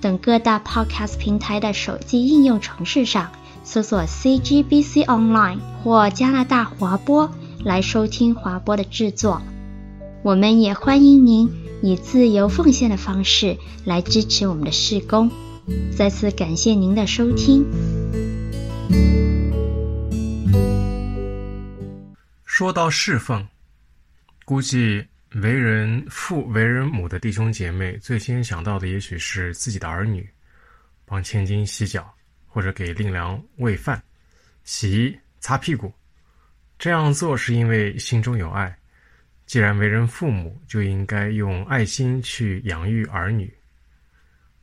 等各大 Podcast 平台的手机应用程式上搜索 CGBC Online 或加拿大华播来收听华播的制作。我们也欢迎您以自由奉献的方式来支持我们的事工。再次感谢您的收听。说到侍奉。估计为人父、为人母的弟兄姐妹，最先想到的也许是自己的儿女，帮千金洗脚，或者给令郎喂饭、洗衣、擦屁股。这样做是因为心中有爱。既然为人父母，就应该用爱心去养育儿女。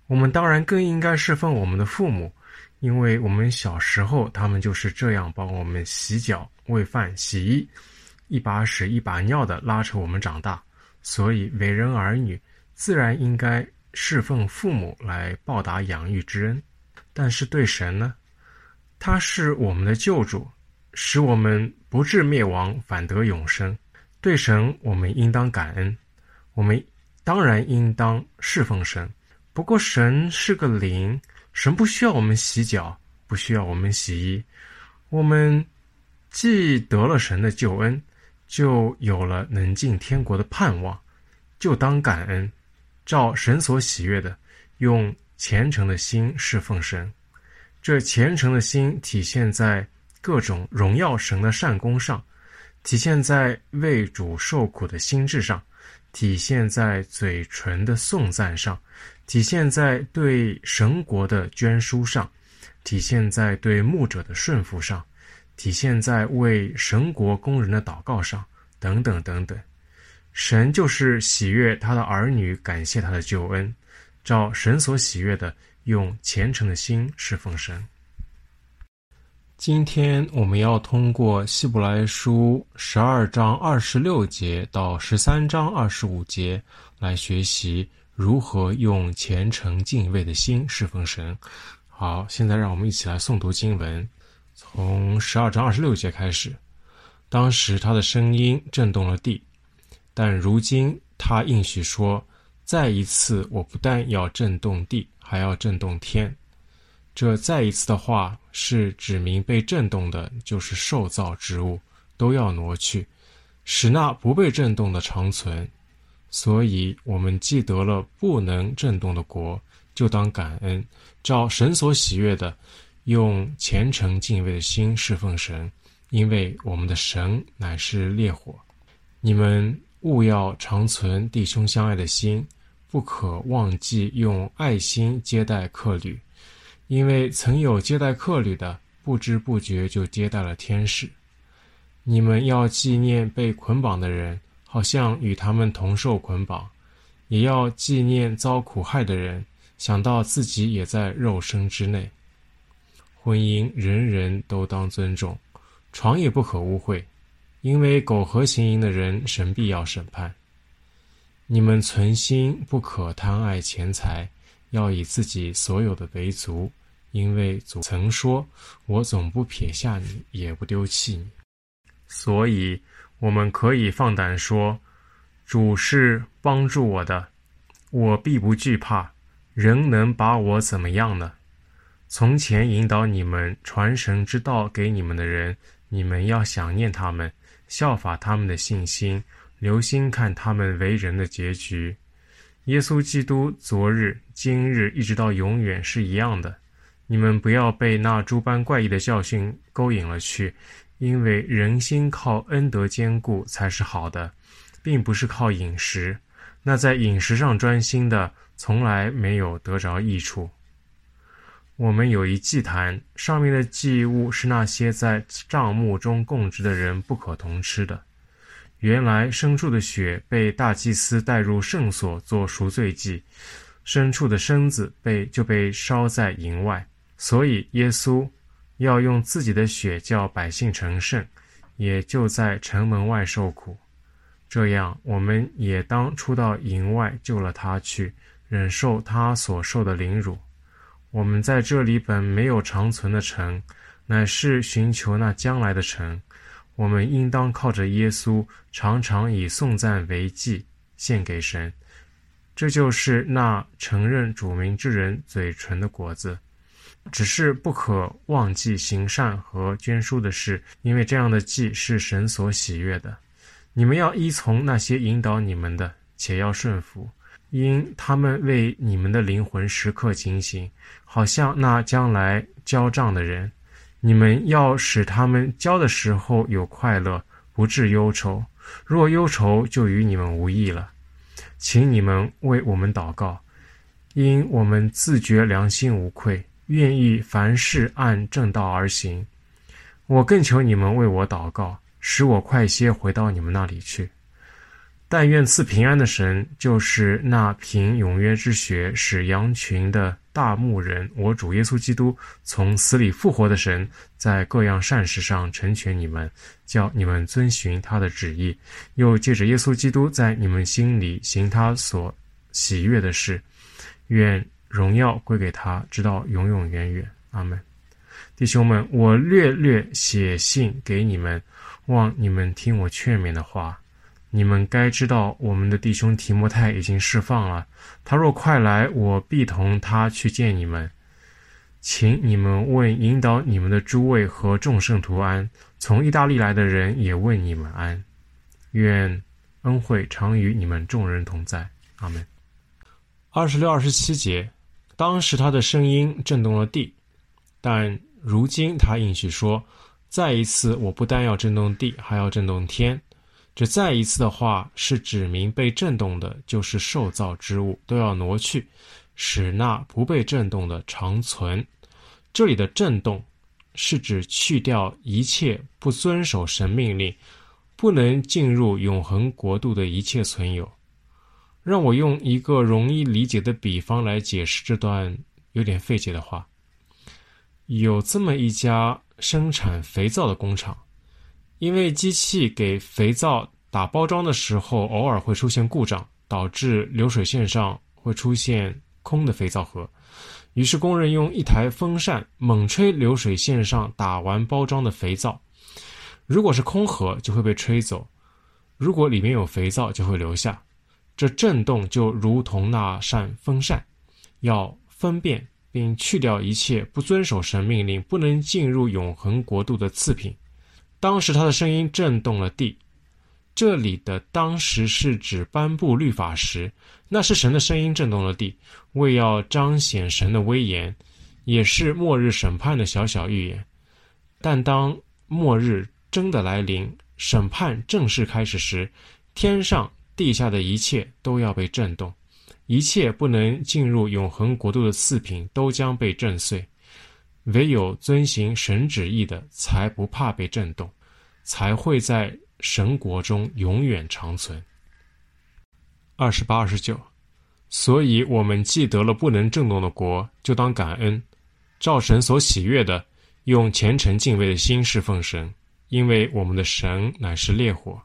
我们当然更应该侍奉我们的父母，因为我们小时候他们就是这样帮我们洗脚、喂饭、洗衣。一把屎一把尿的拉扯我们长大，所以为人儿女自然应该侍奉父母来报答养育之恩。但是对神呢，他是我们的救主，使我们不致灭亡，反得永生。对神，我们应当感恩，我们当然应当侍奉神。不过神是个灵，神不需要我们洗脚，不需要我们洗衣。我们既得了神的救恩。就有了能进天国的盼望，就当感恩，照神所喜悦的，用虔诚的心侍奉神。这虔诚的心体现在各种荣耀神的善功上，体现在为主受苦的心志上，体现在嘴唇的颂赞上，体现在对神国的捐书上，体现在对牧者的顺服上。体现在为神国工人的祷告上，等等等等，神就是喜悦他的儿女，感谢他的救恩，照神所喜悦的，用虔诚的心侍奉神。今天我们要通过希伯来书十二章二十六节到十三章二十五节来学习如何用虔诚敬畏的心侍奉神。好，现在让我们一起来诵读经文。从十二章二十六节开始，当时他的声音震动了地，但如今他应许说：“再一次，我不但要震动地，还要震动天。”这再一次的话是指明被震动的，就是受造之物都要挪去，使那不被震动的长存。所以，我们既得了不能震动的国，就当感恩，照神所喜悦的。用虔诚敬畏的心侍奉神，因为我们的神乃是烈火。你们务要常存弟兄相爱的心，不可忘记用爱心接待客旅，因为曾有接待客旅的，不知不觉就接待了天使。你们要纪念被捆绑的人，好像与他们同受捆绑；也要纪念遭苦害的人，想到自己也在肉身之内。婚姻人人都当尊重，床也不可污秽，因为苟合行淫的人，神必要审判。你们存心不可贪爱钱财，要以自己所有的为足，因为主曾说：“我总不撇下你，也不丢弃你。”所以，我们可以放胆说：“主是帮助我的，我必不惧怕，人能把我怎么样呢？”从前引导你们传神之道给你们的人，你们要想念他们，效法他们的信心，留心看他们为人的结局。耶稣基督昨日、今日一直到永远是一样的。你们不要被那诸般怪异的教训勾引了去，因为人心靠恩德坚固才是好的，并不是靠饮食。那在饮食上专心的，从来没有得着益处。我们有一祭坛，上面的祭物是那些在帐幕中供职的人不可同吃的。原来牲畜的血被大祭司带入圣所做赎罪祭，牲畜的身子被就被烧在营外。所以耶稣要用自己的血叫百姓成圣，也就在城门外受苦。这样，我们也当出到营外救了他去，忍受他所受的凌辱。我们在这里本没有长存的城，乃是寻求那将来的城。我们应当靠着耶稣，常常以颂赞为祭献给神。这就是那承认主名之人嘴唇的果子。只是不可忘记行善和捐输的事，因为这样的祭是神所喜悦的。你们要依从那些引导你们的，且要顺服。因他们为你们的灵魂时刻警醒，好像那将来交账的人。你们要使他们交的时候有快乐，不致忧愁。若忧愁，就与你们无益了。请你们为我们祷告，因我们自觉良心无愧，愿意凡事按正道而行。我更求你们为我祷告，使我快些回到你们那里去。但愿赐平安的神，就是那凭永约之血使羊群的大牧人，我主耶稣基督从死里复活的神，在各样善事上成全你们，叫你们遵循他的旨意，又借着耶稣基督在你们心里行他所喜悦的事。愿荣耀归给他，直到永永远远。阿门。弟兄们，我略略写信给你们，望你们听我劝勉的话。你们该知道，我们的弟兄提摩太已经释放了。他若快来，我必同他去见你们。请你们问引导你们的诸位和众圣徒安。从意大利来的人也问你们安。愿恩惠常与你们众人同在。阿门。二十六、二十七节，当时他的声音震动了地，但如今他应许说，再一次，我不但要震动地，还要震动天。这再一次的话，是指明被震动的，就是受造之物都要挪去，使那不被震动的长存。这里的震动，是指去掉一切不遵守神命令、不能进入永恒国度的一切存有。让我用一个容易理解的比方来解释这段有点费解的话。有这么一家生产肥皂的工厂。因为机器给肥皂打包装的时候，偶尔会出现故障，导致流水线上会出现空的肥皂盒。于是工人用一台风扇猛吹流水线上打完包装的肥皂，如果是空盒就会被吹走，如果里面有肥皂就会留下。这震动就如同那扇风扇，要分辨并去掉一切不遵守神命令、不能进入永恒国度的次品。当时他的声音震动了地，这里的“当时”是指颁布律法时，那是神的声音震动了地，为要彰显神的威严，也是末日审判的小小预言。但当末日真的来临，审判正式开始时，天上地下的一切都要被震动，一切不能进入永恒国度的次品都将被震碎。唯有遵行神旨意的，才不怕被震动，才会在神国中永远长存。二十八、二十九，所以我们既得了不能震动的国，就当感恩，照神所喜悦的，用虔诚敬畏的心侍奉神，因为我们的神乃是烈火。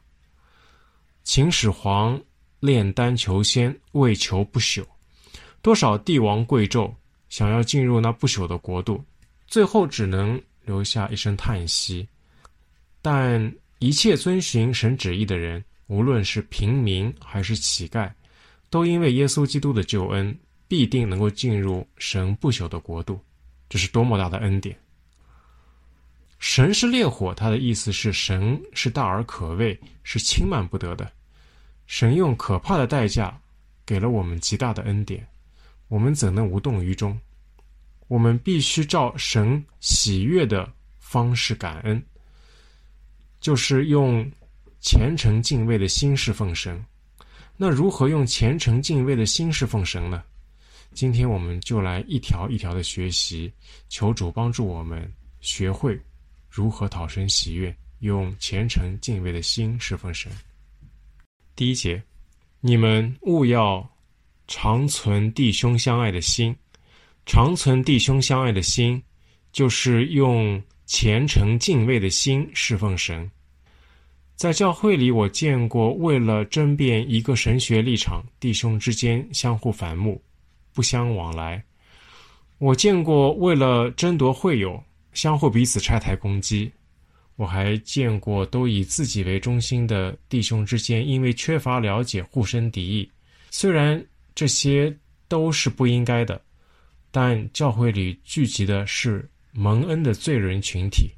秦始皇炼丹求仙，为求不朽，多少帝王贵胄想要进入那不朽的国度。最后只能留下一声叹息，但一切遵循神旨意的人，无论是平民还是乞丐，都因为耶稣基督的救恩，必定能够进入神不朽的国度。这是多么大的恩典！神是烈火，他的意思是神是大而可畏，是轻慢不得的。神用可怕的代价给了我们极大的恩典，我们怎能无动于衷？我们必须照神喜悦的方式感恩，就是用虔诚敬畏的心侍奉神。那如何用虔诚敬畏的心侍奉神呢？今天我们就来一条一条的学习，求主帮助我们学会如何讨神喜悦，用虔诚敬畏的心侍奉神。第一节，你们务要常存弟兄相爱的心，长存弟兄相爱的心，就是用虔诚敬畏的心侍奉神。在教会里，我见过为了争辩一个神学立场，弟兄之间相互反目，不相往来；我见过为了争夺会友，相互彼此拆台攻击。我还见过都以自己为中心的弟兄之间，因为缺乏了解互生敌意。虽然这些都是不应该的，但教会里聚集的是蒙恩的罪人群体。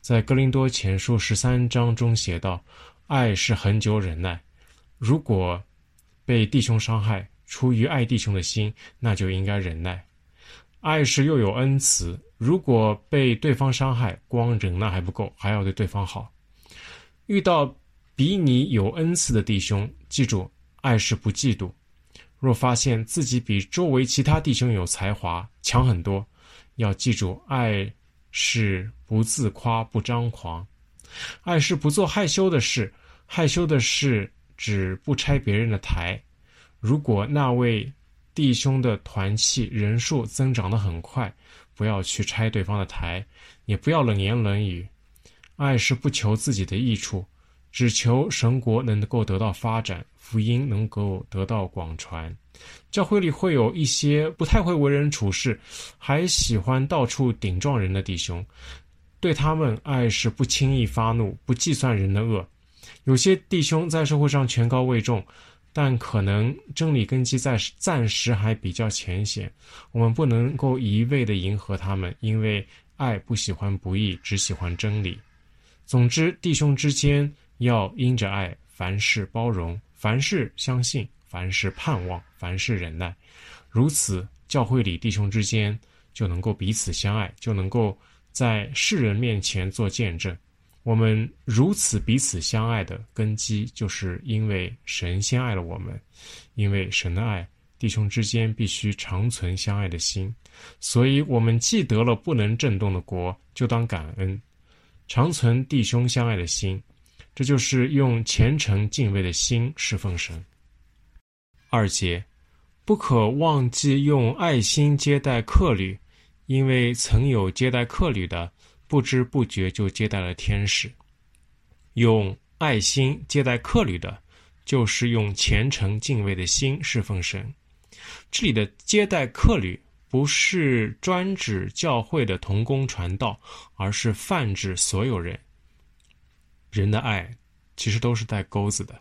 在哥林多前书十三章中写道：“爱是恒久忍耐。如果被弟兄伤害，出于爱弟兄的心，那就应该忍耐。爱是又有恩慈。”如果被对方伤害，光忍耐还不够，还要对对方好。遇到比你有恩赐的弟兄，记住，爱是不嫉妒。若发现自己比周围其他弟兄有才华，强很多，要记住，爱是不自夸、不张狂。爱是不做害羞的事，害羞的事指不拆别人的台。如果那位弟兄的团契人数增长得很快，不要去拆对方的台，也不要冷言冷语。爱是不求自己的益处，只求神国能够得到发展，福音能够得到广传。教会里会有一些不太会为人处事，还喜欢到处顶撞人的弟兄。对他们，爱是不轻易发怒，不计算人的恶。有些弟兄在社会上权高位重。但可能真理根基在暂时还比较浅显，我们不能够一味的迎合他们，因为爱不喜欢不义，只喜欢真理。总之，弟兄之间要因着爱，凡事包容，凡事相信，凡事盼望，凡事忍耐。如此，教会里弟兄之间就能够彼此相爱，就能够在世人面前做见证。我们如此彼此相爱的根基，就是因为神先爱了我们。因为神的爱，弟兄之间必须长存相爱的心。所以，我们既得了不能震动的国，就当感恩，长存弟兄相爱的心。这就是用虔诚敬畏的心侍奉神。二节，不可忘记用爱心接待客旅，因为曾有接待客旅的。不知不觉就接待了天使，用爱心接待客旅的，就是用虔诚敬畏的心侍奉神。这里的接待客旅不是专指教会的同工传道，而是泛指所有人。人的爱其实都是带钩子的。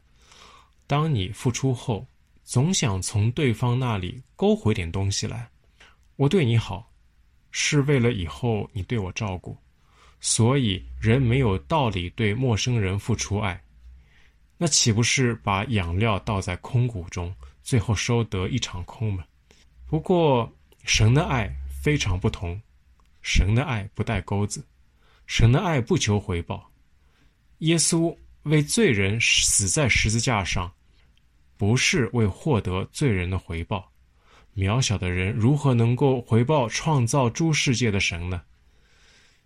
当你付出后，总想从对方那里勾回点东西来。我对你好，是为了以后你对我照顾。所以，人没有道理对陌生人付出爱，那岂不是把养料倒在空谷中，最后收得一场空吗？不过，神的爱非常不同，神的爱不带钩子，神的爱不求回报。耶稣为罪人死在十字架上，不是为获得罪人的回报。渺小的人如何能够回报创造诸世界的神呢？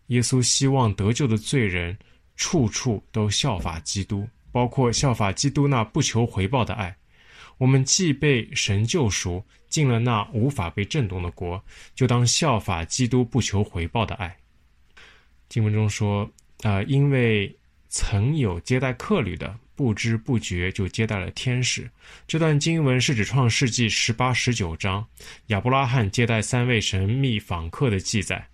耶稣希望得救的罪人处处都效法基督，包括效法基督那不求回报的爱。我们既被神救赎，进了那无法被震动的国，就当效法基督不求回报的爱。经文中说：“啊、因为曾有接待客旅的，不知不觉就接待了天使。”这段经文是指创世纪十八、十九章亚伯拉罕接待三位神秘访客的记载。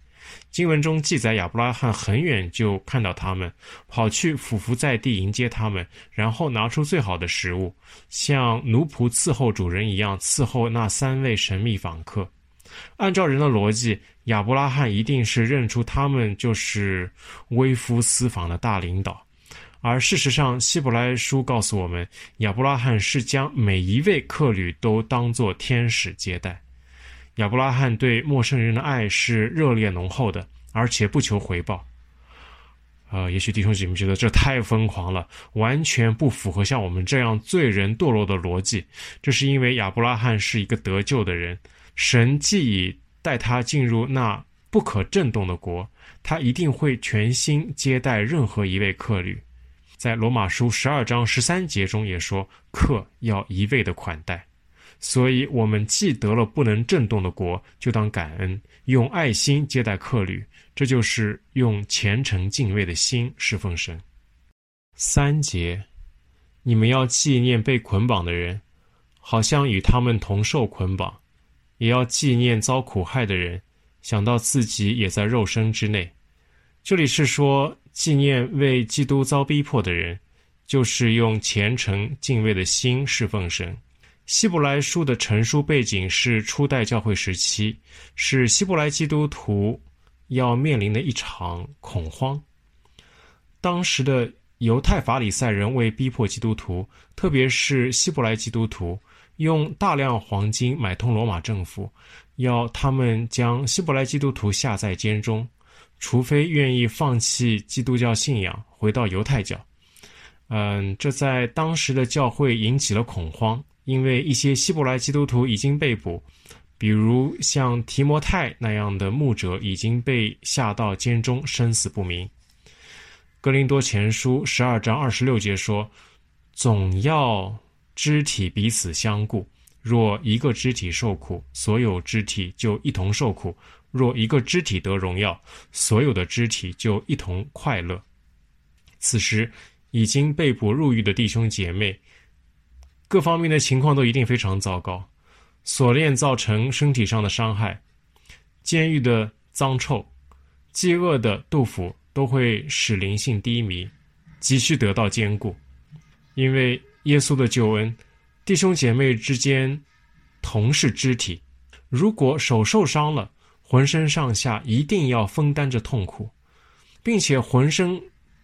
经文中记载，亚伯拉罕很远就看到他们，跑去俯伏在地迎接他们，然后拿出最好的食物，像奴仆伺候主人一样伺候那三位神秘访客。按照人的逻辑，亚伯拉罕一定是认出他们就是微服私访的大领导，而事实上，希伯来书告诉我们，亚伯拉罕是将每一位客旅都当作天使接待。亚伯拉罕对陌生人的爱是热烈浓厚的，而且不求回报。呃，也许弟兄姐妹觉得这太疯狂了，完全不符合像我们这样罪人堕落的逻辑。这是因为亚伯拉罕是一个得救的人，神既已带他进入那不可震动的国，他一定会全心接待任何一位客旅。在罗马书十二章十三节中也说，客要一味的款待。所以，我们既得了不能震动的国，就当感恩，用爱心接待客旅，这就是用虔诚敬畏的心侍奉神。三节，你们要纪念被捆绑的人，好像与他们同受捆绑；也要纪念遭苦害的人，想到自己也在肉身之内。这里是说纪念为基督遭逼迫的人，就是用虔诚敬畏的心侍奉神。希伯来书的成书背景是初代教会时期，是希伯来基督徒要面临的一场恐慌。当时的犹太法利赛人为逼迫基督徒，特别是希伯来基督徒，用大量黄金买通罗马政府，要他们将希伯来基督徒下在监中，除非愿意放弃基督教信仰，回到犹太教。嗯，这在当时的教会引起了恐慌。因为一些希伯来基督徒已经被捕，比如像提摩太那样的牧者已经被下到监中，生死不明。哥林多前书十二章二十六节说：“总要肢体彼此相顾，若一个肢体受苦，所有肢体就一同受苦；若一个肢体得荣耀，所有的肢体就一同快乐。”此时已经被捕入狱的弟兄姐妹。各方面的情况都一定非常糟糕，锁链造成身体上的伤害，监狱的脏臭，饥饿的杜甫都会使灵性低迷，急需得到坚固。因为耶稣的救恩，弟兄姐妹之间同是肢体，如果手受伤了，浑身上下一定要分担着痛苦，并且浑身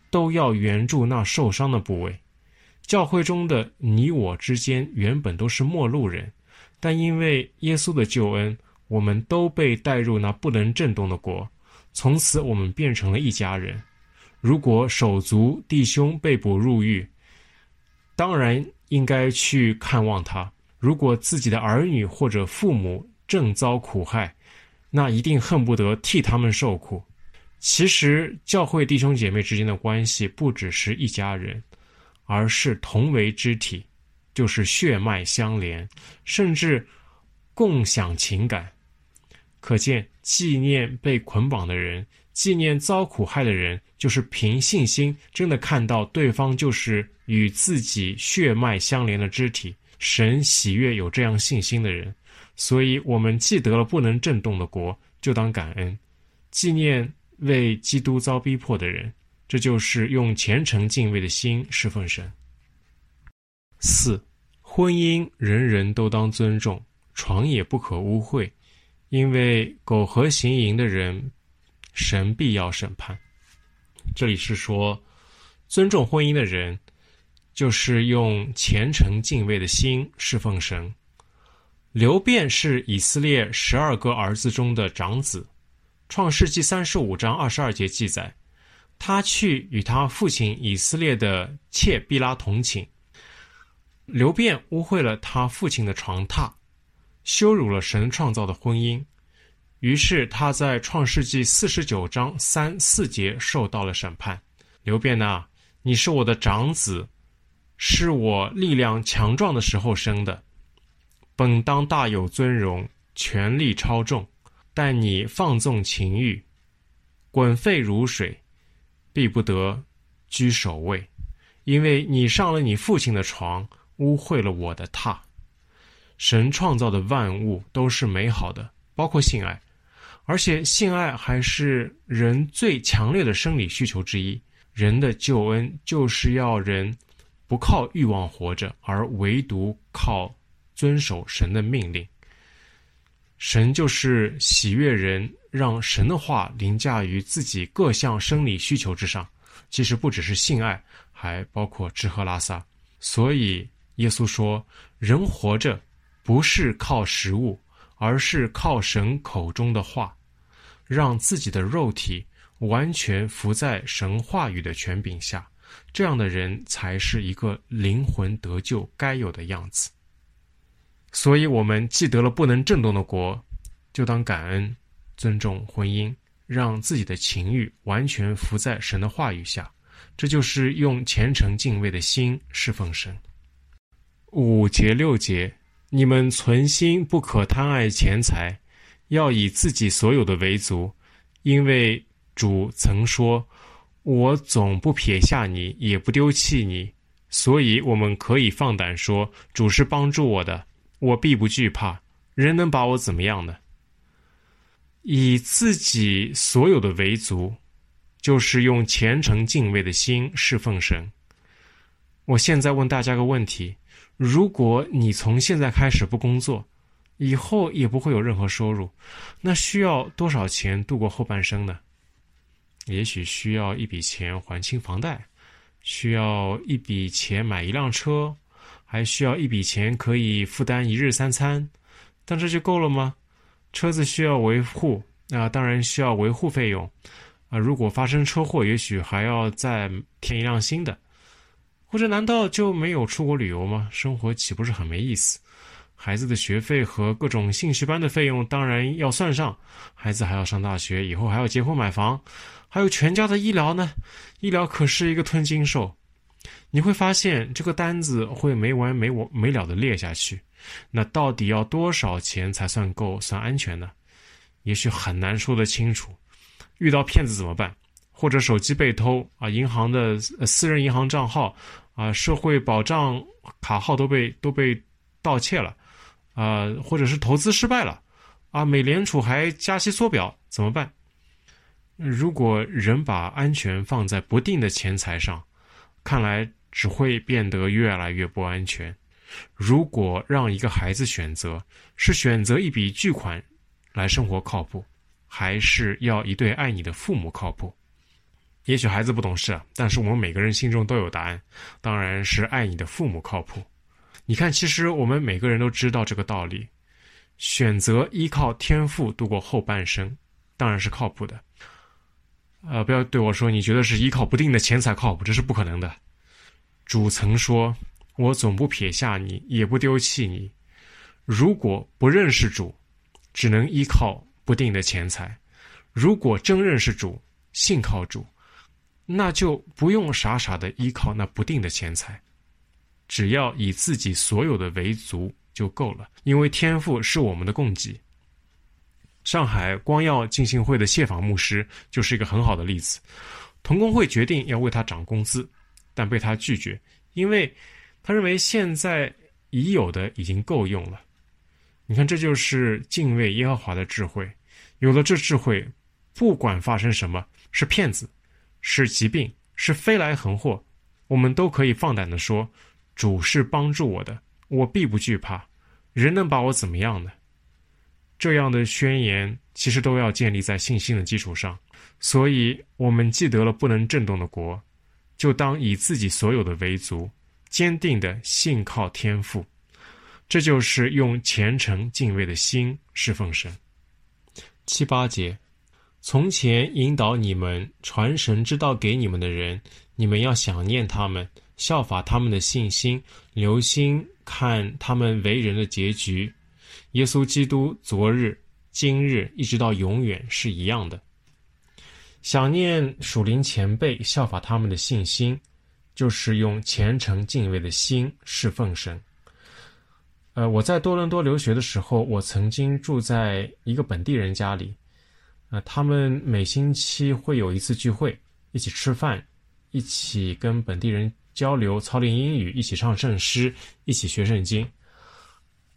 都要援助那受伤的部位。教会中的你我之间原本都是陌路人，但因为耶稣的救恩，我们都被带入那不能震动的国，从此我们变成了一家人。如果手足弟兄被捕入狱，当然应该去看望他；如果自己的儿女或者父母正遭苦害，那一定恨不得替他们受苦。其实，教会弟兄姐妹之间的关系不只是一家人。而是同为肢体，就是血脉相连，甚至共享情感。可见，纪念被捆绑的人，纪念遭苦害的人，就是凭信心真的看到对方就是与自己血脉相连的肢体。神喜悦有这样信心的人，所以我们既得了不能震动的国，就当感恩，纪念为基督遭逼迫的人。这就是用虔诚敬畏的心侍奉神。四，婚姻人人都当尊重，床也不可污秽，因为苟合行淫的人，神必要审判。这里是说，尊重婚姻的人，就是用虔诚敬畏的心侍奉神。流便是以色列十二个儿子中的长子，《创世记》三十五章二十二节记载。他去与他父亲以色列的妾毕拉同寝，流便污秽了他父亲的床榻，羞辱了神创造的婚姻，于是他在创世纪四十九章三四节受到了审判。流便呐，你是我的长子，是我力量强壮的时候生的，本当大有尊荣，权力超重，但你放纵情欲，滚沸如水。必不得居首位，因为你上了你父亲的床，污秽了我的榻。神创造的万物都是美好的，包括性爱，而且性爱还是人最强烈的生理需求之一。人的救恩就是要人不靠欲望活着，而唯独靠遵守神的命令。神就是喜悦人。让神的话凌驾于自己各项生理需求之上，其实不只是性爱，还包括吃喝拉撒。所以耶稣说，人活着不是靠食物，而是靠神口中的话，让自己的肉体完全服在神话语的权柄下，这样的人才是一个灵魂得救该有的样子。所以，我们既得了不能震动的国，就当感恩。尊重婚姻，让自己的情欲完全服在神的话语下，这就是用虔诚敬畏的心侍奉神。五节六节，你们存心不可贪爱钱财，要以自己所有的为足，因为主曾说：“我总不撇下你，也不丢弃你。”所以，我们可以放胆说：“主是帮助我的，我必不惧怕。人能把我怎么样呢？”以自己所有的为足，就是用虔诚敬畏的心侍奉神。我现在问大家个问题：如果你从现在开始不工作，以后也不会有任何收入，那需要多少钱度过后半生呢？也许需要一笔钱还清房贷。需要一笔钱买一辆车，还需要一笔钱可以负担一日三餐，但这就够了吗？车子需要维护，那、当然需要维护费用，啊、如果发生车祸，也许还要再添一辆新的，或者难道就没有出国旅游吗？生活岂不是很没意思？孩子的学费和各种兴趣班的费用当然要算上，孩子还要上大学，以后还要结婚买房。还有全家的医疗呢，医疗可是一个吞金兽，你会发现这个单子会没完没完没了的列下去。那到底要多少钱才算够算安全呢？也许很难说得清楚。遇到骗子怎么办？或者手机被偷啊，银行的私人银行账号啊，社会保障卡号都被都被盗窃了啊，或者是投资失败了啊，美联储还加息缩表怎么办？如果人把安全放在不定的钱财上，看来只会变得越来越不安全。如果让一个孩子选择，是选择一笔巨款来生活靠谱，还是要一对爱你的父母靠谱？也许孩子不懂事，但是我们每个人心中都有答案，当然是爱你的父母靠谱。你看，其实我们每个人都知道这个道理，选择依靠天赋度过后半生，当然是靠谱的。呃，不要对我说，你觉得是依靠不定的钱财靠谱，这是不可能的。主曾说：“我总不撇下你，也不丢弃你。”如果不认识主，只能依靠不定的钱财；如果真认识主，信靠主，那就不用傻傻的依靠那不定的钱财，只要以自己所有的为足就够了，因为天赋是我们的供给。上海光耀浸信会的谢访牧师就是一个很好的例子。同工会决定要为他涨工资，但被他拒绝，因为他认为现在已有的已经够用了。你看，这就是敬畏耶和华的智慧。有了这智慧，不管发生什么，是骗子，是疾病，是飞来横祸，我们都可以放胆的说：“主是帮助我的，我必不惧怕。人能把我怎么样呢？”这样的宣言其实都要建立在信心的基础上，所以我们既得了不能震动的国，就当以自己所有的为足，坚定的信靠天父，这就是用虔诚敬畏的心侍奉神。七八节，从前引导你们传神之道给你们的人，你们要想念他们，效法他们的信心，留心看他们为人的结局。耶稣基督昨日、今日一直到永远是一样的。想念属灵前辈，效法他们的信心，就是用虔诚敬畏的心侍奉神。呃，我在多伦多留学的时候，我曾经住在一个本地人家里。呃，他们每星期会有一次聚会，一起吃饭，一起跟本地人交流、操练英语，一起唱圣诗，一起学圣经。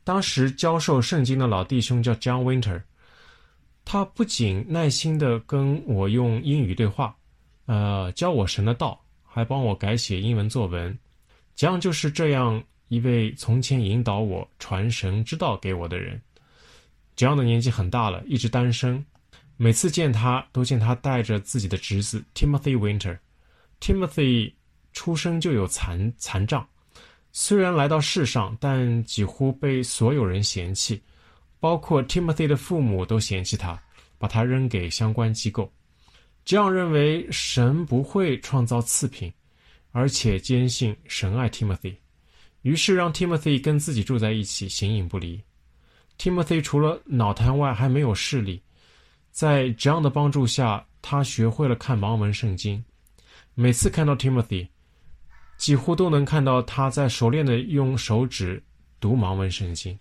当时教授圣经的老弟兄叫 John Winter，他不仅耐心地跟我用英语对话，呃，教我神的道，还帮我改写英文作文。John 就是这样一位从前引导我传神之道给我的人。John 的年纪很大了，一直单身。每次见他，都见他带着自己的侄子 Timothy Winter。Timothy 出生就有残残障。虽然来到世上，但几乎被所有人嫌弃，包括 Timothy 的父母都嫌弃他，把他扔给相关机构。这样认为神不会创造次品，而且坚信神爱 Timothy，于是让 Timothy 跟自己住在一起，形影不离。Timothy 除了脑瘫外还没有视力，在 John 的帮助下，他学会了看盲文圣经。每次看到 Timothy，几乎都能看到他在熟练地用手指读盲文圣经。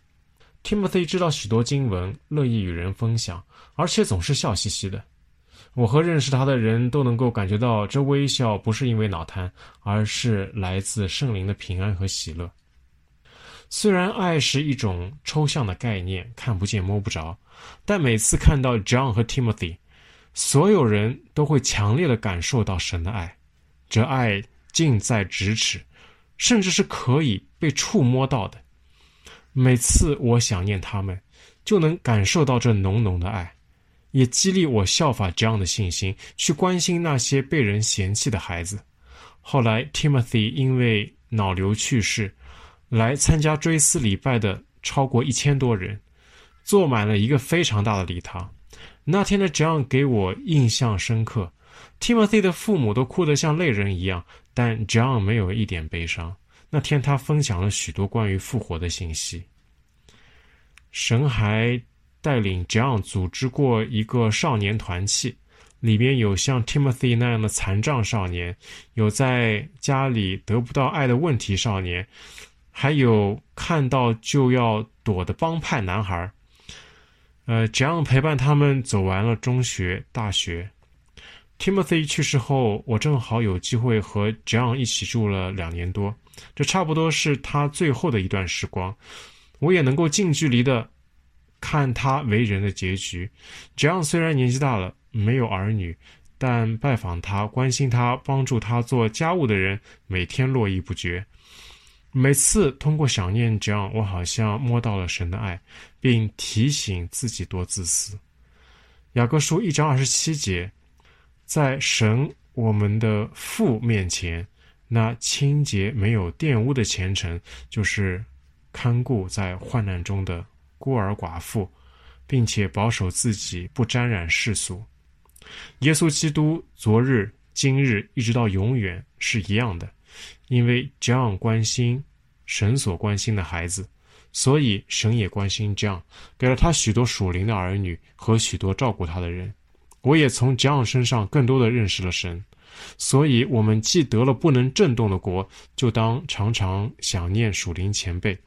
Timothy 知道许多经文，乐意与人分享，而且总是笑嘻嘻的。我和认识他的人都能够感觉到，这微笑不是因为脑瘫，而是来自圣灵的平安和喜乐。虽然爱是一种抽象的概念，看不见摸不着，但每次看到 John 和 Timothy，所有人都会强烈的感受到神的爱。这爱近在咫尺，甚至是可以被触摸到的。每次我想念他们，就能感受到这浓浓的爱。也激励我效法这样的信心，去关心那些被人嫌弃的孩子。后来，Timothy 因为脑瘤去世，来参加追思礼拜的超过一千多人，坐满了一个非常大的礼堂。那天的 John 给我印象深刻，Timothy 的父母都哭得像泪人一样，但 John 没有一点悲伤。那天他分享了许多关于复活的信息。神还带领 John 组织过一个少年团契，里面有像 Timothy 那样的残障少年，有在家里得不到爱的问题少年，还有看到就要躲的帮派男孩。呃，John 陪伴他们走完了中学、大学。Timothy 去世后，我正好有机会和 John 一起住了两年多，这差不多是他最后的一段时光，我也能够近距离的。看他为人的结局，John 虽然年纪大了，没有儿女，但拜访他、关心他、帮助他做家务的人，每天络绎不绝。每次通过想念 John，，我好像摸到了神的爱，并提醒自己多自私。雅各书一章二十七节，在神我们的父面前，那清洁没有玷污的虔诚，就是看顾在患难中的。孤儿寡妇，并且保守自己不沾染世俗。耶稣基督昨日、今日一直到永远是一样的，因为 John 关心神所关心的孩子，所以神也关心 John，给了他许多属灵的儿女和许多照顾他的人。我也从 John 身上更多的认识了神，所以我们既得了不能震动的国，就当常常想念属灵前辈。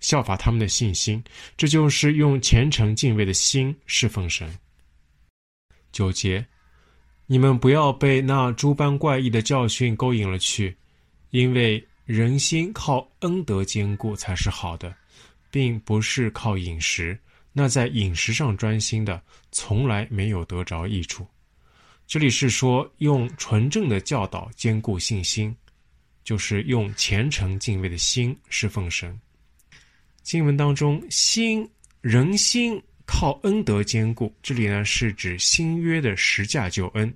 效法他们的信心，这就是用虔诚敬畏的心侍奉神。九节，你们不要被那诸般怪异的教训勾引了去，因为人心靠恩德坚固才是好的，并不是靠饮食。那在饮食上专心的，从来没有得着益处。这里是说用纯正的教导坚固信心，就是用虔诚敬畏的心侍奉神。经文当中，心人心靠恩德坚固，这里呢是指新约的十架救恩。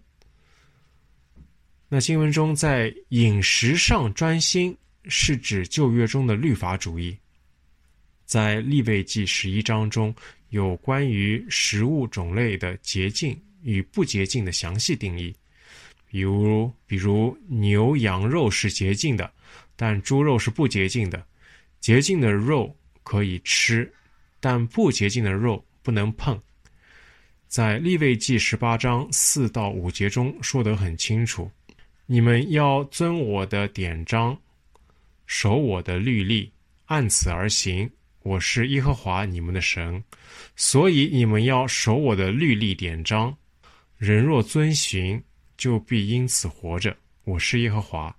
那经文中在饮食上专心，是指旧约中的律法主义。在利未记十一章中有关于食物种类的洁净与不洁净的详细定义，比如，比如牛羊肉是洁净的，但猪肉是不洁净的，洁净的肉。可以吃，但不洁净的肉不能碰。在利未记十八章四到五节中说得很清楚：你们要遵我的典章，守我的律例，按此而行。我是耶和华你们的神，所以你们要守我的律例典章。人若遵循，就必因此活着。我是耶和华。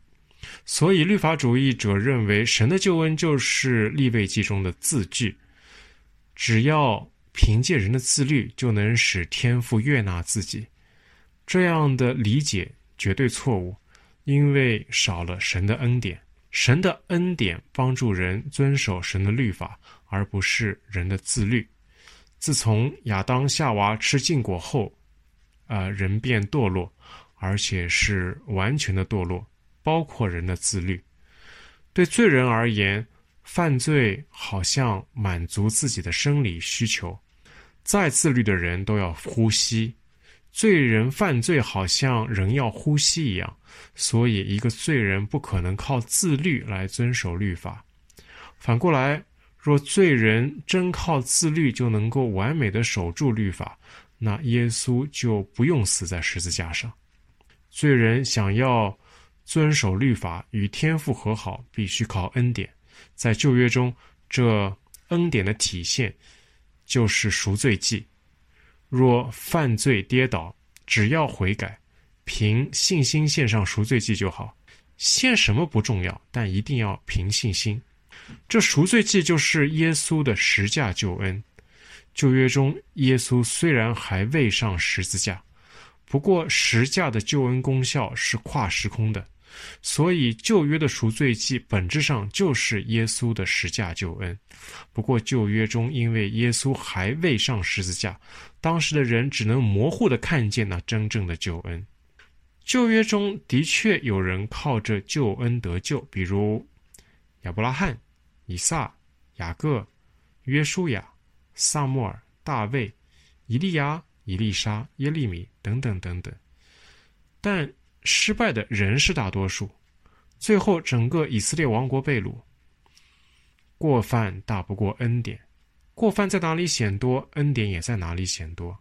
所以，律法主义者认为神的救恩就是利未记中的字句，只要凭借人的自律就能使天父悦纳自己。这样的理解绝对错误，因为少了神的恩典。神的恩典帮助人遵守神的律法，而不是人的自律。自从亚当夏娃吃禁果后，呃，人便堕落，而且是完全的堕落。包括人的自律，对罪人而言，犯罪好像满足自己的生理需求。再自律的人都要呼吸，罪人犯罪好像人要呼吸一样。所以，一个罪人不可能靠自律来遵守律法。反过来，若罪人真靠自律就能够完美的守住律法，那耶稣就不用死在十字架上。罪人想要。遵守律法与天父和好，必须靠恩典。在旧约中，这恩典的体现就是赎罪祭。若犯罪跌倒，只要悔改，凭信心献上赎罪祭就好。献什么不重要，但一定要凭信心。这赎罪祭就是耶稣的十架救恩。旧约中，耶稣虽然还未上十字架，不过十架的救恩功效是跨时空的，所以旧约的赎罪祭本质上就是耶稣的十架救恩。不过旧约中，因为耶稣还未上十字架，当时的人只能模糊地看见那真正的救恩。旧约中的确有人靠着救恩得救，比如亚伯拉罕、以撒、雅各、约书亚。撒母耳、大卫、以利亚、以利沙、耶利米等等等等，但失败的仍是大多数。最后，整个以色列王国被掳。过犯大不过恩典，过犯在哪里显多，恩典也在哪里显多。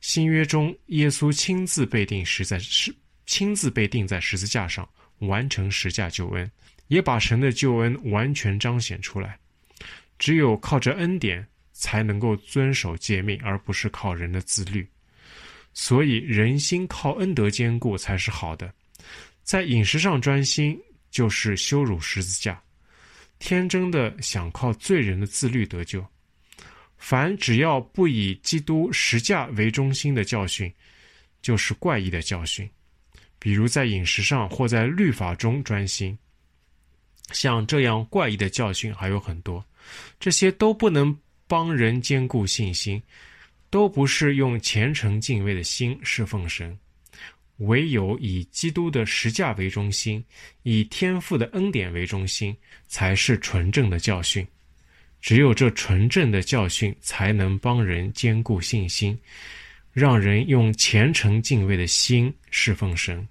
新约中，耶稣亲自被定十在十，亲自被定在十字架上，完成十架救恩，也把神的救恩完全彰显出来。只有靠着恩典。才能够遵守诫命，而不是靠人的自律。所以人心靠恩德坚固才是好的。在饮食上专心，就是羞辱十字架。天真的想靠罪人的自律得救。凡只要不以基督十架为中心的教训，就是怪异的教训。比如在饮食上或在律法中专心，像这样怪异的教训还有很多，这些都不能。帮人坚固信心，都不是用虔诚敬畏的心侍奉神，唯有以基督的十架为中心，以天父的恩典为中心，才是纯正的教训。只有这纯正的教训，才能帮人坚固信心，让人用虔诚敬畏的心侍奉神。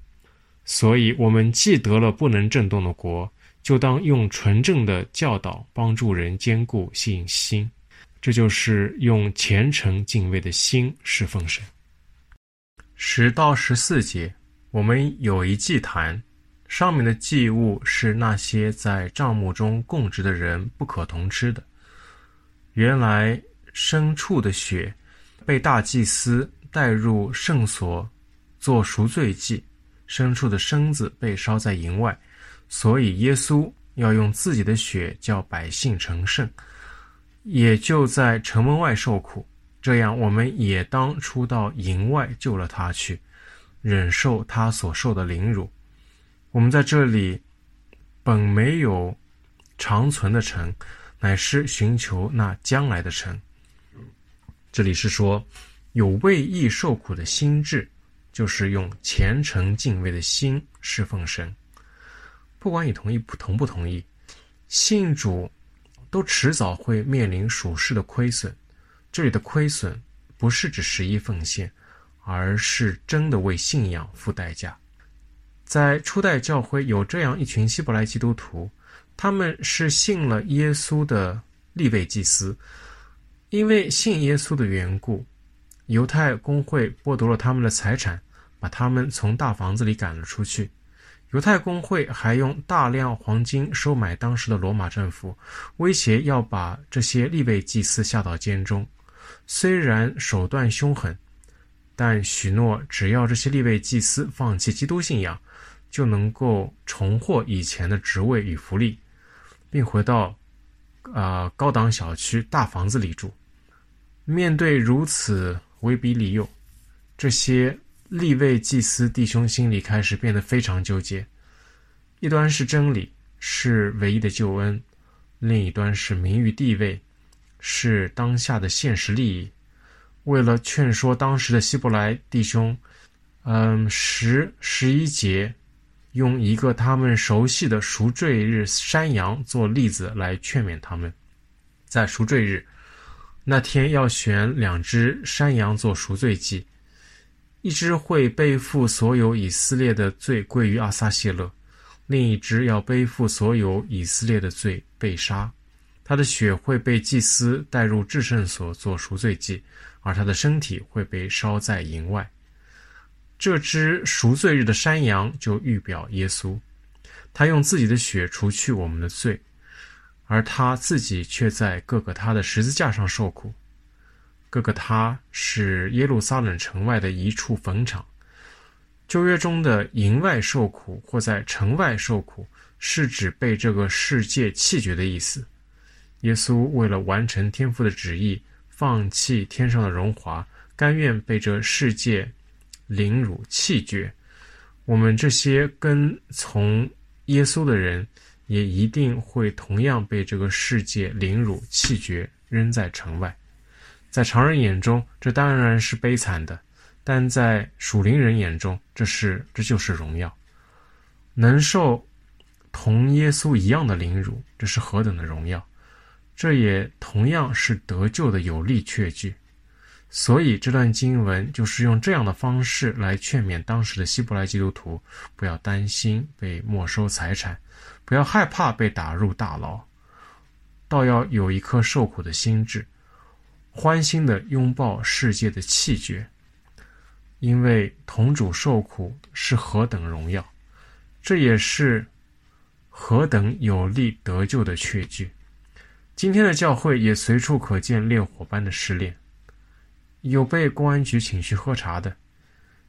所以，我们既得了不能震动的国，就当用纯正的教导帮助人坚固信心。这就是用虔诚敬畏的心侍奉神。十到十四节，我们有一祭坛，上面的祭物是那些在帐幕中供职的人不可同吃的。原来牲畜的血被大祭司带入圣所做赎罪祭，牲畜的身子被烧在营外，所以耶稣要用自己的血叫百姓成圣。也就在城门外受苦，这样我们也当出到营外救了他去，忍受他所受的凌辱。我们在这里本没有长存的城，乃是寻求那将来的城。这里是说有为义受苦的心志，就是用虔诚敬畏的心侍奉神。不管你同意不同不同意，信主。都迟早会面临属世的亏损，这里的亏损不是指十一奉献，而是真的为信仰付代价。在初代教会有这样一群希伯来基督徒，他们是信了耶稣的立位祭司，因为信耶稣的缘故，犹太公会剥夺了他们的财产，把他们从大房子里赶了出去。犹太公会还用大量黄金收买当时的罗马政府，威胁要把这些立位祭司下到监中。虽然手段凶狠，但许诺只要这些立位祭司放弃基督信仰，就能够重获以前的职位与福利，并回到啊、呃、高档小区大房子里住。面对如此威逼利诱，这些。利位祭司弟兄心里开始变得非常纠结，一端是真理，是唯一的救恩；另一端是名誉地位，是当下的现实利益。为了劝说当时的希伯来弟兄，嗯，十十一节用一个他们熟悉的赎罪日山羊做例子来劝勉他们，在赎罪日那天要选两只山羊做赎罪祭。一只会背负所有以色列的罪归于阿撒谢勒，另一只要背负所有以色列的罪被杀，他的血会被祭司带入至圣所做赎罪祭，而他的身体会被烧在营外。这只赎罪日的山羊就预表耶稣，他用自己的血除去我们的罪，而他自己却在各个他的十字架上受苦。各各他是耶路撒冷城外的一处坟场。旧约中的营外受苦或在城外受苦，是指被这个世界弃绝的意思。耶稣为了完成天父的旨意，放弃天上的荣华，甘愿被这世界凌辱弃绝。我们这些跟从耶稣的人，也一定会同样被这个世界凌辱弃绝，扔在城外。在常人眼中，这当然是悲惨的。但在属灵人眼中，这是这就是荣耀，能受同耶稣一样的凌辱，这是何等的荣耀！这也同样是得救的有力确据。所以这段经文就是用这样的方式来劝勉当时的希伯来基督徒，不要担心被没收财产，不要害怕被打入大牢，倒要有一颗受苦的心志，欢欣地拥抱世界的弃绝。因为同主受苦是何等荣耀，这也是何等有力得救的确据。今天的教会也随处可见烈火般的试炼，有被公安局请去喝茶的，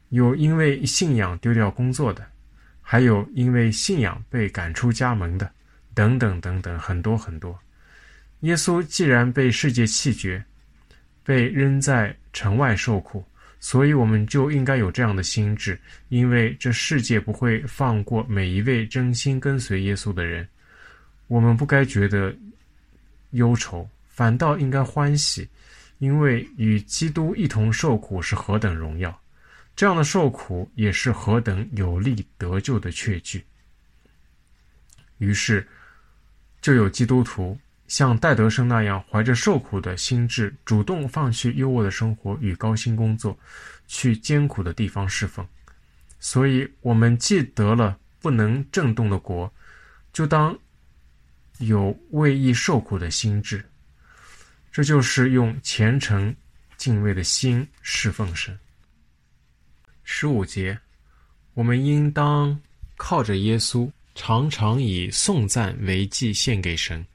有因为信仰丢掉工作的，还有因为信仰被赶出家门的，等等等等，很多很多。耶稣既然被世界弃绝，被扔在城外受苦。所以，我们就应该有这样的心志，因为这世界不会放过每一位真心跟随耶稣的人。我们不该觉得忧愁，反倒应该欢喜，因为与基督一同受苦是何等荣耀，这样的受苦也是何等有力得救的确据。于是，就有基督徒。像戴德生那样，怀着受苦的心志，主动放弃优渥的生活与高薪工作，去艰苦的地方侍奉。所以，我们既得了不能震动的国，就当有为义受苦的心志。这就是用虔诚敬畏的心侍奉神。十五节，我们应当靠着耶稣，常常以颂赞为祭献给神。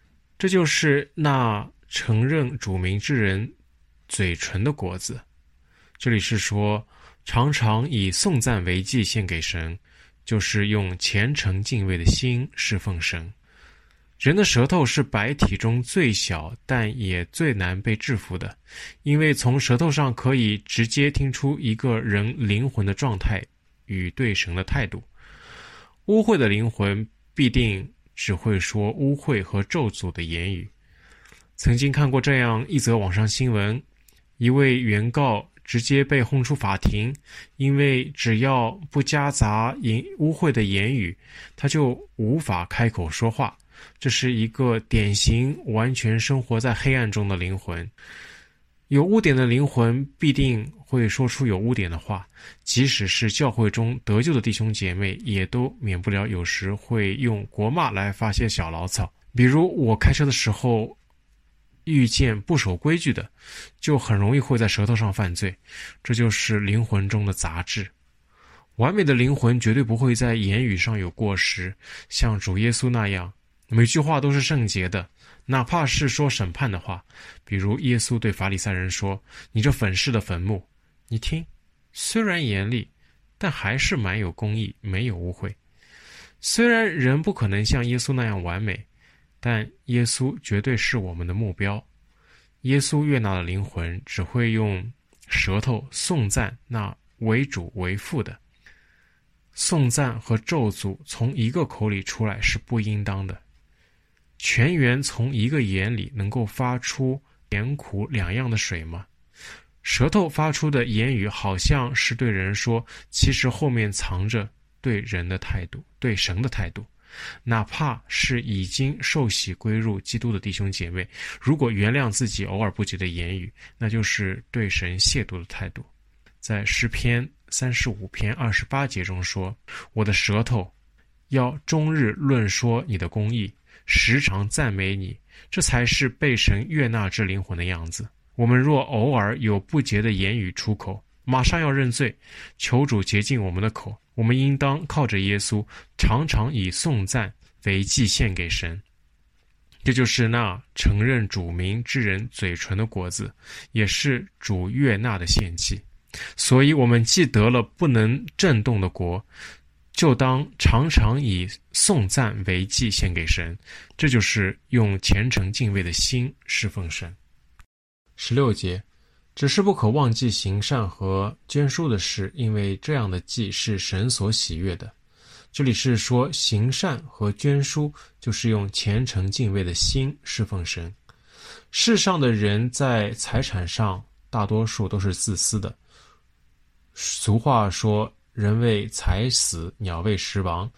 这就是那承认主名之人嘴唇的果子。这里是说，常常以颂赞为祭献给神，就是用虔诚敬畏的心侍奉神。人的舌头是百体中最小，但也最难被制服的，因为从舌头上可以直接听出一个人灵魂的状态与对神的态度。污秽的灵魂必定。只会说污秽和咒诅的言语。曾经看过这样一则网上新闻：一位原告直接被轰出法庭，因为只要不夹杂淫污秽的言语，他就无法开口说话。这是一个典型完全生活在黑暗中的灵魂。有污点的灵魂必定会说出有污点的话，即使是教会中得救的弟兄姐妹，也都免不了有时会用国骂来发泄小牢骚。比如我开车的时候遇见不守规矩的，就很容易会在舌头上犯罪。这就是灵魂中的杂质。完美的灵魂绝对不会在言语上有过失，像主耶稣那样，每句话都是圣洁的。哪怕是说审判的话，比如耶稣对法利赛人说：“你这粉饰的坟墓，你听，虽然严厉，但还是蛮有公义，没有污秽。虽然人不可能像耶稣那样完美，但耶稣绝对是我们的目标。耶稣悦纳的灵魂只会用舌头颂赞那为主为父的。颂赞和咒诅从一个口里出来是不应当的。”泉源从一个眼里能够发出甜苦两样的水吗？舌头发出的言语好像是对人说，其实后面藏着对人的态度，对神的态度。哪怕是已经受洗归入基督的弟兄姐妹，如果原谅自己偶尔不洁的言语，那就是对神亵渎的态度。在诗篇三十五篇二十八节中说：“我的舌头要终日论说你的公义。”时常赞美你，这才是被神悦纳之灵魂的样子。我们若偶尔有不洁的言语出口，马上要认罪，求主洁净我们的口。我们应当靠着耶稣，常常以颂赞为祭献给神。这就是那承认主名之人嘴唇的果子，也是主悦纳的献祭。所以，我们既得了不能震动的国，就当常常以颂赞为祭献给神。这就是用虔诚敬畏的心侍奉神。十六节，只是不可忘记行善和捐书的事，因为这样的祭是神所喜悦的。这里是说行善和捐书，就是用虔诚敬畏的心侍奉神。世上的人在财产上，大多数都是自私的。俗话说：“人为财死，鸟为食亡。”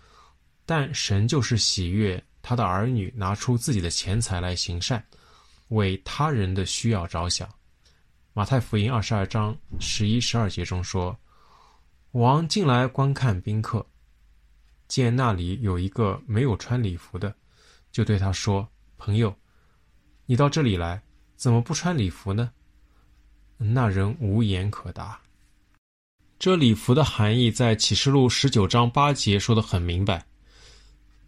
但神就是喜悦他的儿女拿出自己的钱财来行善，为他人的需要着想。马太福音二十二章十一、十二节中说：“王进来观看宾客。”见那里有一个没有穿礼服的，就对他说：“朋友，你到这里来，怎么不穿礼服呢？”那人无言可答。这礼服的含义在启示录十九章八节说得很明白，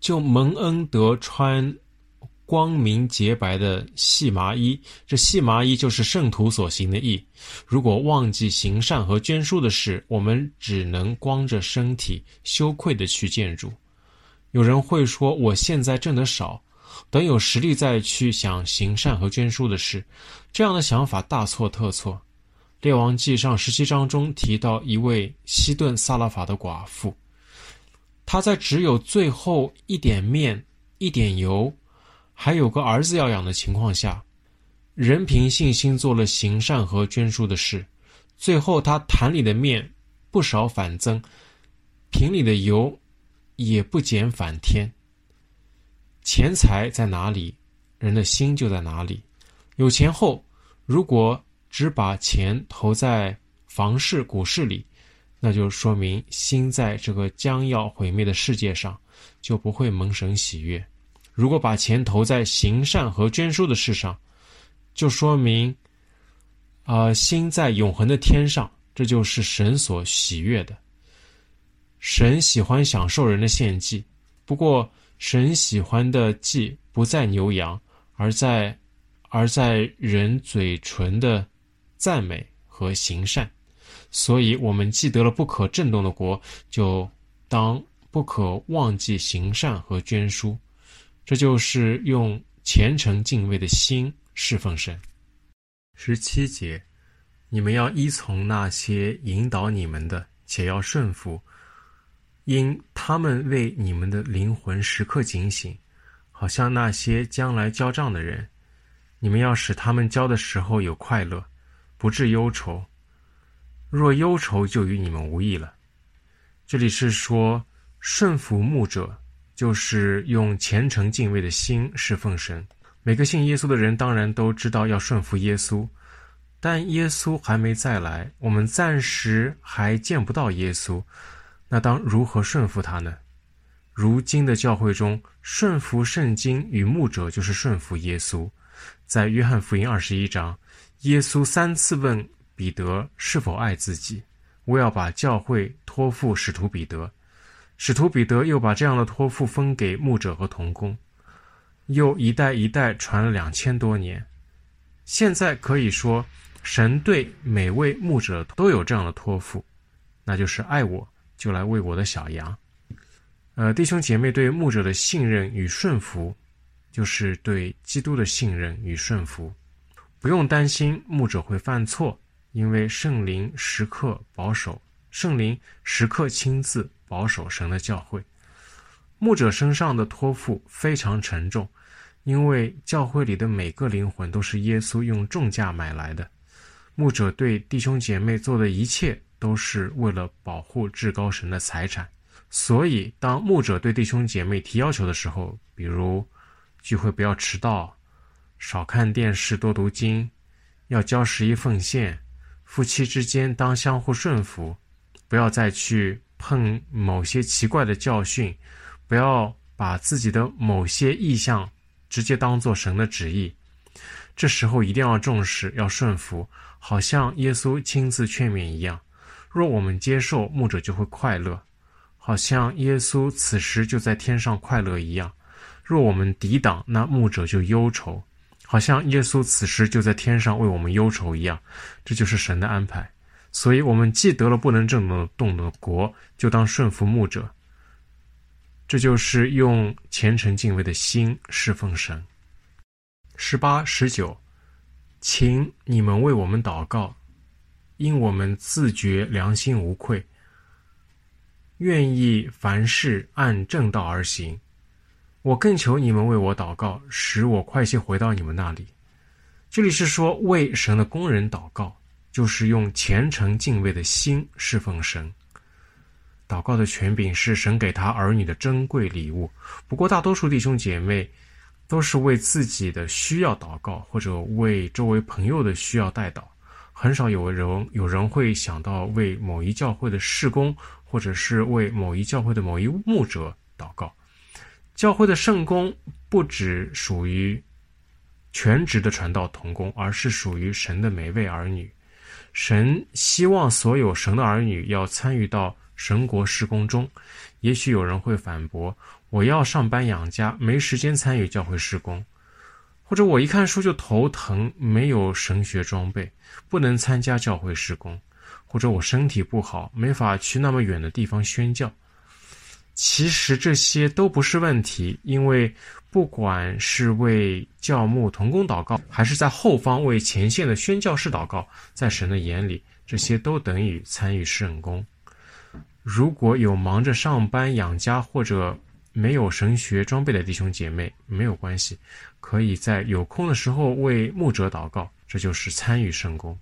就蒙恩得穿。光明洁白的细麻衣，这细麻衣就是圣徒所行的义。如果忘记行善和捐书的事，我们只能光着身体，羞愧地去建筑。有人会说：“我现在挣得少，等有实力再去想行善和捐书的事。”这样的想法大错特错。列王纪上十七章中提到一位西顿萨拉法的寡妇，她在只有最后一点面、一点油。还有个儿子要养的情况下，人凭信心做了行善和捐书的事，最后他坛里的面不少反增，瓶里的油也不减反添。钱财在哪里，人的心就在哪里。有钱后，如果只把钱投在房市、股市里，那就说明心在这个将要毁灭的世界上，就不会蒙神喜悦。如果把钱投在行善和捐书的事上，就说明，啊、心在永恒的天上，这就是神所喜悦的。神喜欢享受人的献祭，不过神喜欢的祭不在牛羊，而在而在人嘴唇的赞美和行善。所以，我们既得了不可震动的国，就当不可忘记行善和捐书。这就是用虔诚敬畏的心侍奉神。十七节，你们要依从那些引导你们的，且要顺服，因他们为你们的灵魂时刻警醒，好像那些将来交账的人。你们要使他们交的时候有快乐，不致忧愁。若忧愁，就与你们无益了。这里是说顺服牧者。就是用虔诚敬畏的心侍奉神。每个信耶稣的人当然都知道要顺服耶稣，但耶稣还没再来，我们暂时还见不到耶稣。那当如何顺服他呢？如今的教会中，顺服圣经与牧者就是顺服耶稣。在约翰福音二十一章，耶稣三次问彼得是否爱自己。我要把教会托付使徒彼得。使徒彼得又把这样的托付分给牧者和童工，又一代一代传了两千多年。现在可以说，神对每位牧者都有这样的托付，那就是爱我，就来喂我的小羊。呃，弟兄姐妹对牧者的信任与顺服，就是对基督的信任与顺服。不用担心牧者会犯错，因为圣灵时刻保守，圣灵时刻亲自。保守神的教会，牧者身上的托付非常沉重，因为教会里的每个灵魂都是耶稣用重价买来的。牧者对弟兄姐妹做的一切，都是为了保护至高神的财产。所以，当牧者对弟兄姐妹提要求的时候，比如聚会不要迟到，少看电视，多读经，要交十一奉献，夫妻之间当相互顺服，不要再去。碰某些奇怪的教训，不要把自己的某些意向直接当做神的旨意。这时候一定要重视，要顺服，好像耶稣亲自劝勉一样。若我们接受，牧者就会快乐，好像耶稣此时就在天上快乐一样。若我们抵挡，那牧者就忧愁，好像耶稣此时就在天上为我们忧愁一样。这就是神的安排。所以，我们既得了不能震动的国，就当顺服牧者。这就是用虔诚敬畏的心侍奉神。十八、十九，请你们为我们祷告，因我们自觉良心无愧，愿意凡事按正道而行。我更求你们为我祷告，使我快些回到你们那里。这里是说为神的工人祷告，就是用虔诚敬畏的心侍奉神。祷告的权柄是神给他儿女的珍贵礼物。不过，大多数弟兄姐妹都是为自己的需要祷告，或者为周围朋友的需要代祷。很少有人有人会想到为某一教会的事工，或者是为某一教会的某一牧者祷告。教会的圣工不只属于全职的传道同工，而是属于神的每位儿女。神希望所有神的儿女要参与到神国施工中。也许有人会反驳：“我要上班养家，没时间参与教会施工。”或者我一看书就头疼，没有神学装备，不能参加教会施工。或者我身体不好，没法去那么远的地方宣教。其实这些都不是问题，因为不管是为教牧同工祷告，还是在后方为前线的宣教士祷告，在神的眼里，这些都等于参与圣工。如果有忙着上班养家或者没有神学装备的弟兄姐妹，没有关系，可以在有空的时候为牧者祷告，这就是参与圣工。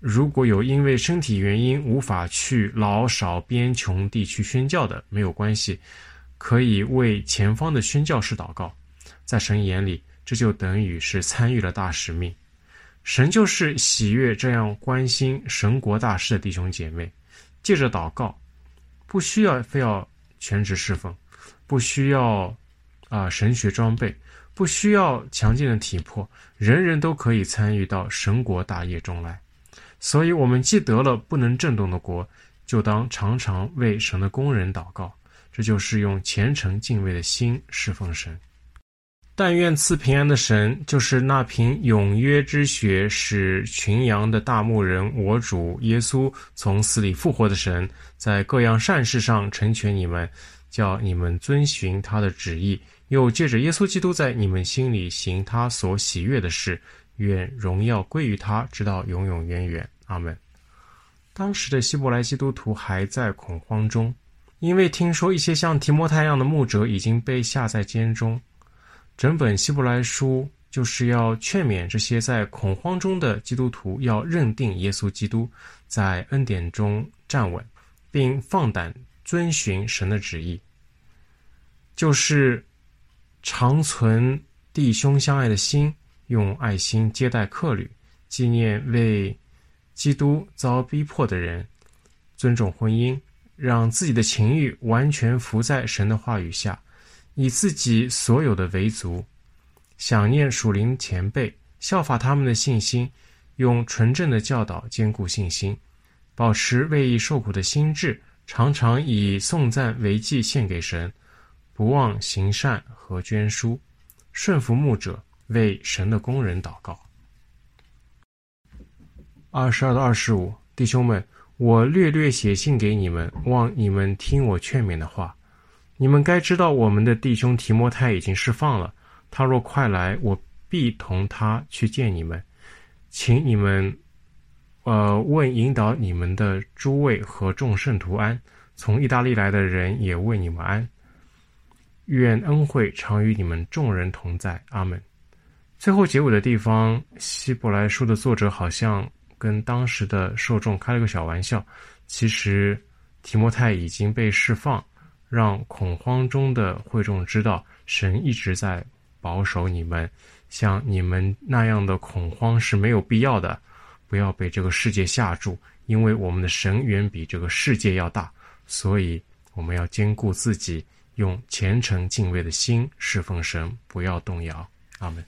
如果有因为身体原因无法去老少边穷地区宣教的，没有关系，可以为前方的宣教士祷告。在神眼里，这就等于是参与了大使命。神就是喜悦这样关心神国大事的弟兄姐妹。借着祷告，不需要非要全职侍奉，不需要啊、神学装备，不需要强健的体魄，人人都可以参与到神国大业中来。所以，我们既得了不能震动的国，就当常常为神的工人祷告。这就是用虔诚敬畏的心侍奉神。但愿赐平安的神，就是那凭永约之血使群羊的大牧人，我主耶稣从死里复活的神，在各样善事上成全你们，叫你们遵循他的旨意，又借着耶稣基督在你们心里行他所喜悦的事。愿荣耀归于他，直到永永远远。阿门。当时的希伯来基督徒还在恐慌中，因为听说一些像提摩太一样的牧者已经被下在监中。整本希伯来书就是要劝勉这些在恐慌中的基督徒，要认定耶稣基督，在恩典中站稳，并放胆遵循神的旨意，就是常存弟兄相爱的心，用爱心接待客旅，纪念为基督遭逼迫的人，尊重婚姻，让自己的情欲完全服在神的话语下，以自己所有的为足，想念属灵前辈，效法他们的信心，用纯正的教导坚固信心，保持为义受苦的心志，常常以颂赞为祭献给神，不忘行善和捐书，顺服牧者，为神的工人祷告。二十二到二十五，弟兄们，我略略写信给你们，望你们听我劝勉的话。你们该知道，我们的弟兄提摩太已经释放了。他若快来，我必同他去见你们。请你们，呃，问引导你们的诸位和众圣徒安。从意大利来的人也为你们安。愿恩惠常与你们众人同在。阿门。最后结尾的地方，希伯来书的作者好像。跟当时的受众开了个小玩笑，其实提摩太已经被释放，让恐慌中的会众知道，神一直在保守你们，像你们那样的恐慌是没有必要的，不要被这个世界吓住，因为我们的神远比这个世界要大，所以我们要兼顾自己，用虔诚敬畏的心侍奉神，不要动摇。阿门。